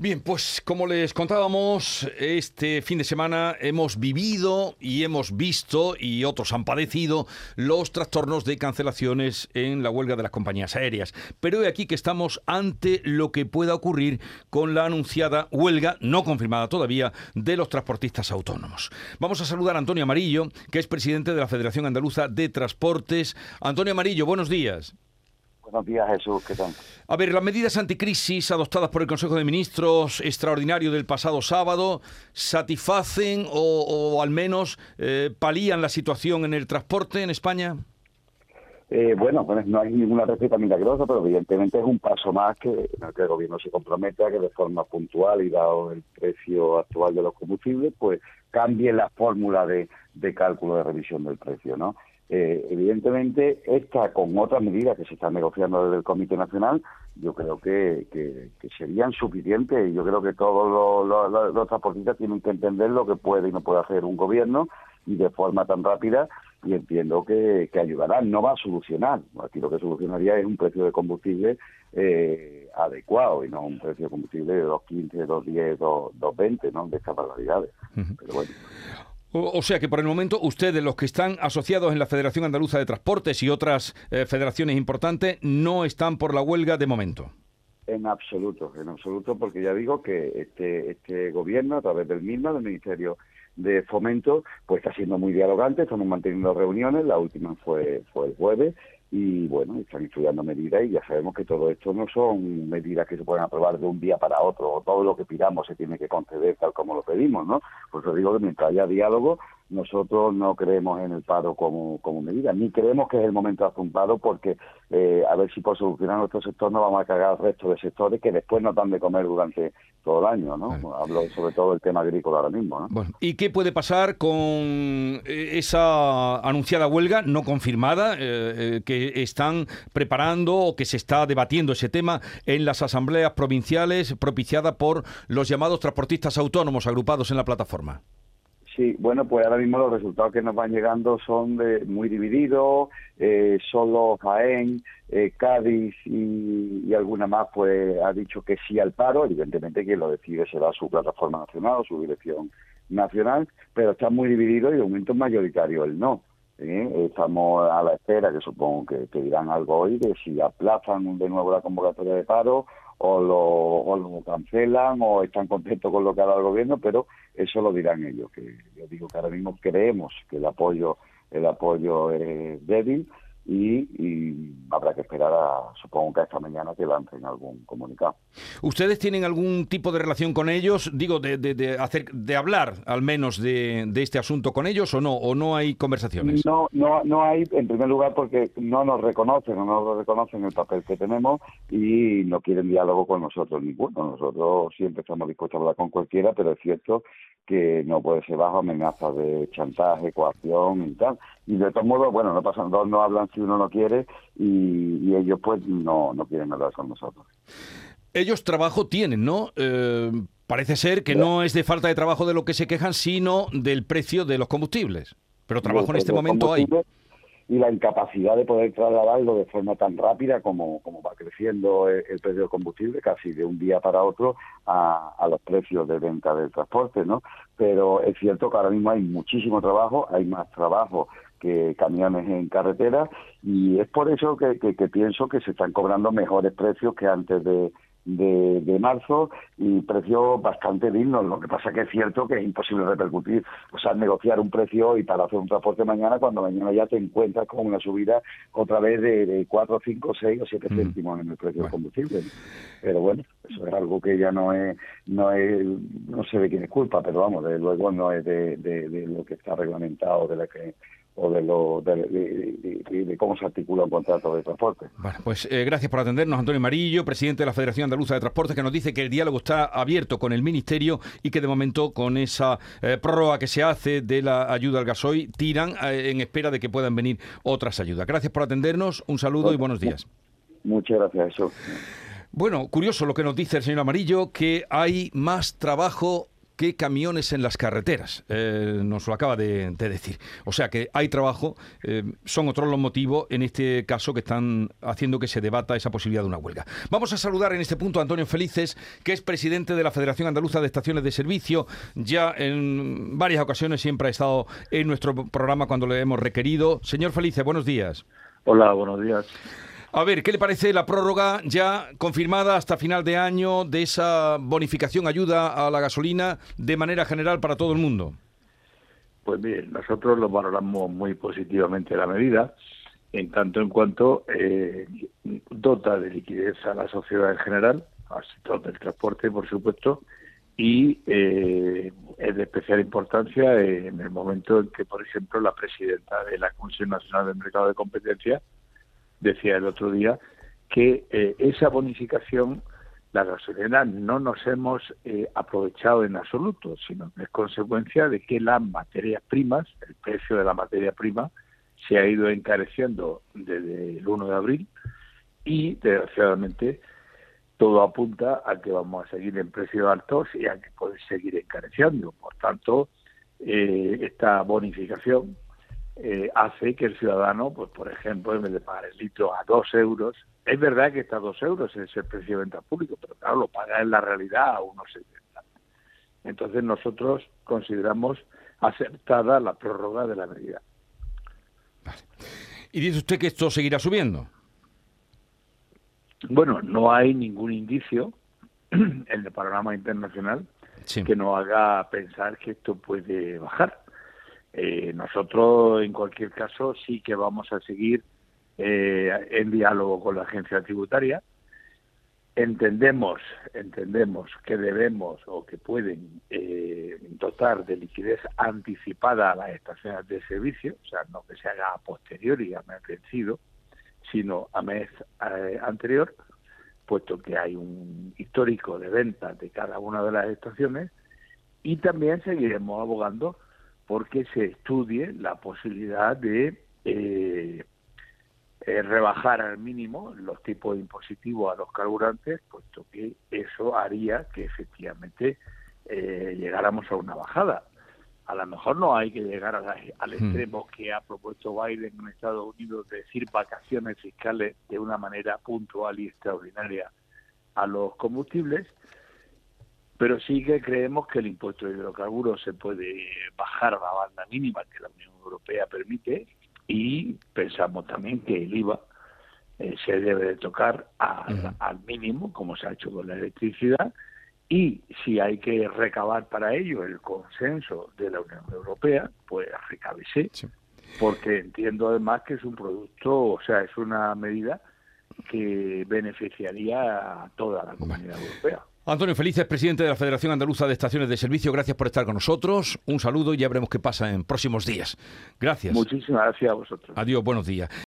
Bien, pues como les contábamos, este fin de semana hemos vivido y hemos visto, y otros han padecido, los trastornos de cancelaciones en la huelga de las compañías aéreas. Pero he aquí que estamos ante lo que pueda ocurrir con la anunciada huelga, no confirmada todavía, de los transportistas autónomos. Vamos a saludar a Antonio Amarillo, que es presidente de la Federación Andaluza de Transportes. Antonio Amarillo, buenos días. Buenos días, Jesús. ¿Qué tal? A ver, las medidas anticrisis adoptadas por el Consejo de Ministros extraordinario del pasado sábado satisfacen o, al menos eh, palían la situación en el transporte en España. Eh, bueno, pues no hay ninguna receta milagrosa, pero evidentemente es un paso más que, en el que el gobierno se compromete a que de forma puntual y dado el precio actual de los combustibles, pues cambie la fórmula de, de cálculo de revisión del precio, ¿no? Eh, evidentemente, esta con otras medidas que se están negociando desde el Comité Nacional, yo creo que, que, serían suficientes yo creo que todos los, los, transportistas tienen que entender lo que puede y no puede hacer un gobierno y de forma tan rápida y entiendo que, que ayudarán. No va a solucionar, aquí lo que solucionaría es un precio de combustible eh, adecuado y no un precio de combustible de 2.15, 2.10, 2.20, ¿no? de estas barbaridades. Pero bueno. O, sea que por el momento ustedes, los que están asociados en la Federación Andaluza de Transportes y otras eh, federaciones importantes, no están por la huelga de momento. En absoluto, en absoluto, porque ya digo que este, este gobierno, a través del mismo, del Ministerio de Fomento, pues está siendo muy dialogante, estamos manteniendo reuniones, la última fue, fue el jueves, y bueno, están estudiando medidas y ya sabemos que todo esto no son medidas que se pueden aprobar de un día para otro, o todo lo que pidamos se tiene que conceder tal como lo pedimos, ¿no? Por eso digo que mientras haya diálogo, nosotros no creemos en el paro como, como medida, ni creemos que es el momento de hacer un paro porque eh, a ver si por solucionar nuestro sector no vamos a cagar al resto de sectores que después nos dan de comer durante todo el año, ¿no? Hablo sobre todo del tema agrícola ahora mismo, ¿no? Bueno, ¿y qué puede pasar con eh, esa anunciada huelga no confirmada eh, que están preparando o que se está debatiendo ese tema en las asambleas provinciales propiciada por los llamados transportistas autónomos agrupados en la plataforma? Sí, bueno, pues ahora mismo los resultados que nos van llegando son de, muy divididos, eh, solo Jaén, eh, Cádiz y, alguna más pues ha dicho que sí al paro, evidentemente quien lo decide será su plataforma nacional o su dirección nacional, pero está muy dividido y de momento mayoritario el no. ¿eh? Estamos a la espera, que supongo que, que dirán algo hoy, de si aplazan de nuevo la convocatoria de paro o lo, o lo cancelan o están contentos con lo que ha dado el gobierno, pero eso lo dirán ellos, que yo digo que ahora mismo creemos que el apoyo el apoyo es débil y, habrá que esperar a, supongo que esta mañana que lancen algún comunicado. ¿Ustedes tienen algún tipo de relación con ellos? Digo, de, de, hacer, de hablar al menos de, de, este asunto con ellos o no, o no hay conversaciones? No, no, no hay, en primer lugar, porque no nos reconocen, no nos reconocen el papel que tenemos y no quieren diálogo con nosotros ninguno. Nosotros siempre estamos dispuestos a hablar con cualquiera, pero es cierto que no puede ser bajo amenazas de chantaje, coacción y tal. Y de todos modos, bueno, no pasan dos, no hablan si uno no quiere y, ellos pues no, no quieren hablar con nosotros. Ellos trabajo tienen, ¿no? Eh, parece ser que no es de falta de trabajo de lo que se quejan, sino del precio de los combustibles. Pero trabajo en este momento hay y la incapacidad de poder trasladarlo de forma tan rápida como, como va creciendo el, precio del combustible, casi de un día para otro, a, a, los precios de venta del transporte, ¿no? Pero es cierto que ahora mismo hay muchísimo trabajo, hay más trabajo que camiones en carretera y es por eso que, que pienso que se están cobrando mejores precios que antes de, de, marzo y precios bastante dignos. Lo que pasa que es cierto que es imposible repercutir, o sea, negociar un precio y para hacer un transporte mañana cuando mañana ya te encuentras con una subida otra vez de, de 4, 5, 6 o 7 mm. céntimos en el precio del combustible. Pero bueno, eso es algo que ya no es, no es, no sé de quién es culpa, pero vamos, de luego no es de, de, de lo que está reglamentado, de la que o de, lo, de, cómo se articula un contrato de transporte. Bueno, pues eh, gracias por atendernos, Antonio Marillo, presidente de la Federación Andaluza de Transportes, que nos dice que el diálogo está abierto con el Ministerio y que de momento con esa eh, prórroga que se hace de la ayuda al gasoil tiran eh, en espera de que puedan venir otras ayudas. Gracias por atendernos, un saludo y buenos días. Muchas gracias, eso. Bueno, curioso lo que nos dice el señor Amarillo, que hay más trabajo que camiones en las carreteras. Eh, nos lo acaba de, decir. O sea que hay trabajo. Eh, son otros los motivos, en este caso, que están haciendo que se debata esa posibilidad de una huelga. Vamos a saludar en este punto a Antonio Felices, que es presidente de la Federación Andaluza de Estaciones de Servicio. Ya en varias ocasiones siempre ha estado en nuestro programa cuando le hemos requerido. Señor Felices, buenos días. Hola, buenos días. A ver, ¿qué le parece la prórroga ya confirmada hasta final de año de esa bonificación ayuda a la gasolina de manera general para todo el mundo? Pues bien, nosotros lo valoramos muy positivamente la medida, en tanto en cuanto eh, dota de liquidez a la sociedad en general, al sector del transporte, por supuesto, y eh, es de especial importancia en el momento en que, por ejemplo, la presidenta de la Comisión Nacional del Mercado de Competencia decía el otro día que eh, esa bonificación, la gasolina, no nos hemos eh, aprovechado en absoluto, sino que es consecuencia de que las materias primas, el precio de la materia prima, se ha ido encareciendo desde el 1 de abril y, desgraciadamente, todo apunta a que vamos a seguir en precios altos y a que puede seguir encareciendo. Por tanto, eh, esta bonificación eh, hace que el ciudadano, pues por ejemplo, en vez de pagar el litro a dos euros, es verdad que está a dos euros es el precio de venta público, pero claro, lo paga en la realidad a unos 70. Entonces nosotros consideramos aceptada la prórroga de la medida. ¿Y dice usted que esto seguirá subiendo? Bueno, no hay ningún indicio en el panorama internacional que nos haga pensar que esto puede bajar. Eh, nosotros, en cualquier caso, sí que vamos a seguir eh, en diálogo con la agencia tributaria. Entendemos, entendemos que debemos o que pueden eh, dotar de liquidez anticipada a las estaciones de servicio, o sea, no que se haga a posteriori, a mes vencido, sino a mes anterior, puesto que hay un histórico de ventas de cada una de las estaciones, y también seguiremos abogando porque se estudie la posibilidad de eh, eh, rebajar al mínimo los tipos impositivos a los carburantes, puesto que eso haría que efectivamente eh, llegáramos a una bajada. A lo mejor no hay que llegar al hmm. extremo que ha propuesto Biden en Estados Unidos de decir vacaciones fiscales de una manera puntual y extraordinaria a los combustibles, pero sí que creemos que el impuesto de hidrocarburos se puede bajar a la banda mínima que la Unión Europea permite y pensamos también que el IVA eh, se debe de tocar al mínimo, como se ha hecho con la electricidad, y si hay que recabar para ello el consenso de la Unión Europea, pues recábese, porque entiendo además que es un producto, o sea, es una medida que beneficiaría a toda la comunidad europea. Antonio Felices, presidente de la Federación Andaluza de Estaciones de Servicio, gracias por estar con nosotros. Un saludo y ya veremos qué pasa en próximos días. Gracias. Muchísimas gracias a vosotros. Adiós, buenos días.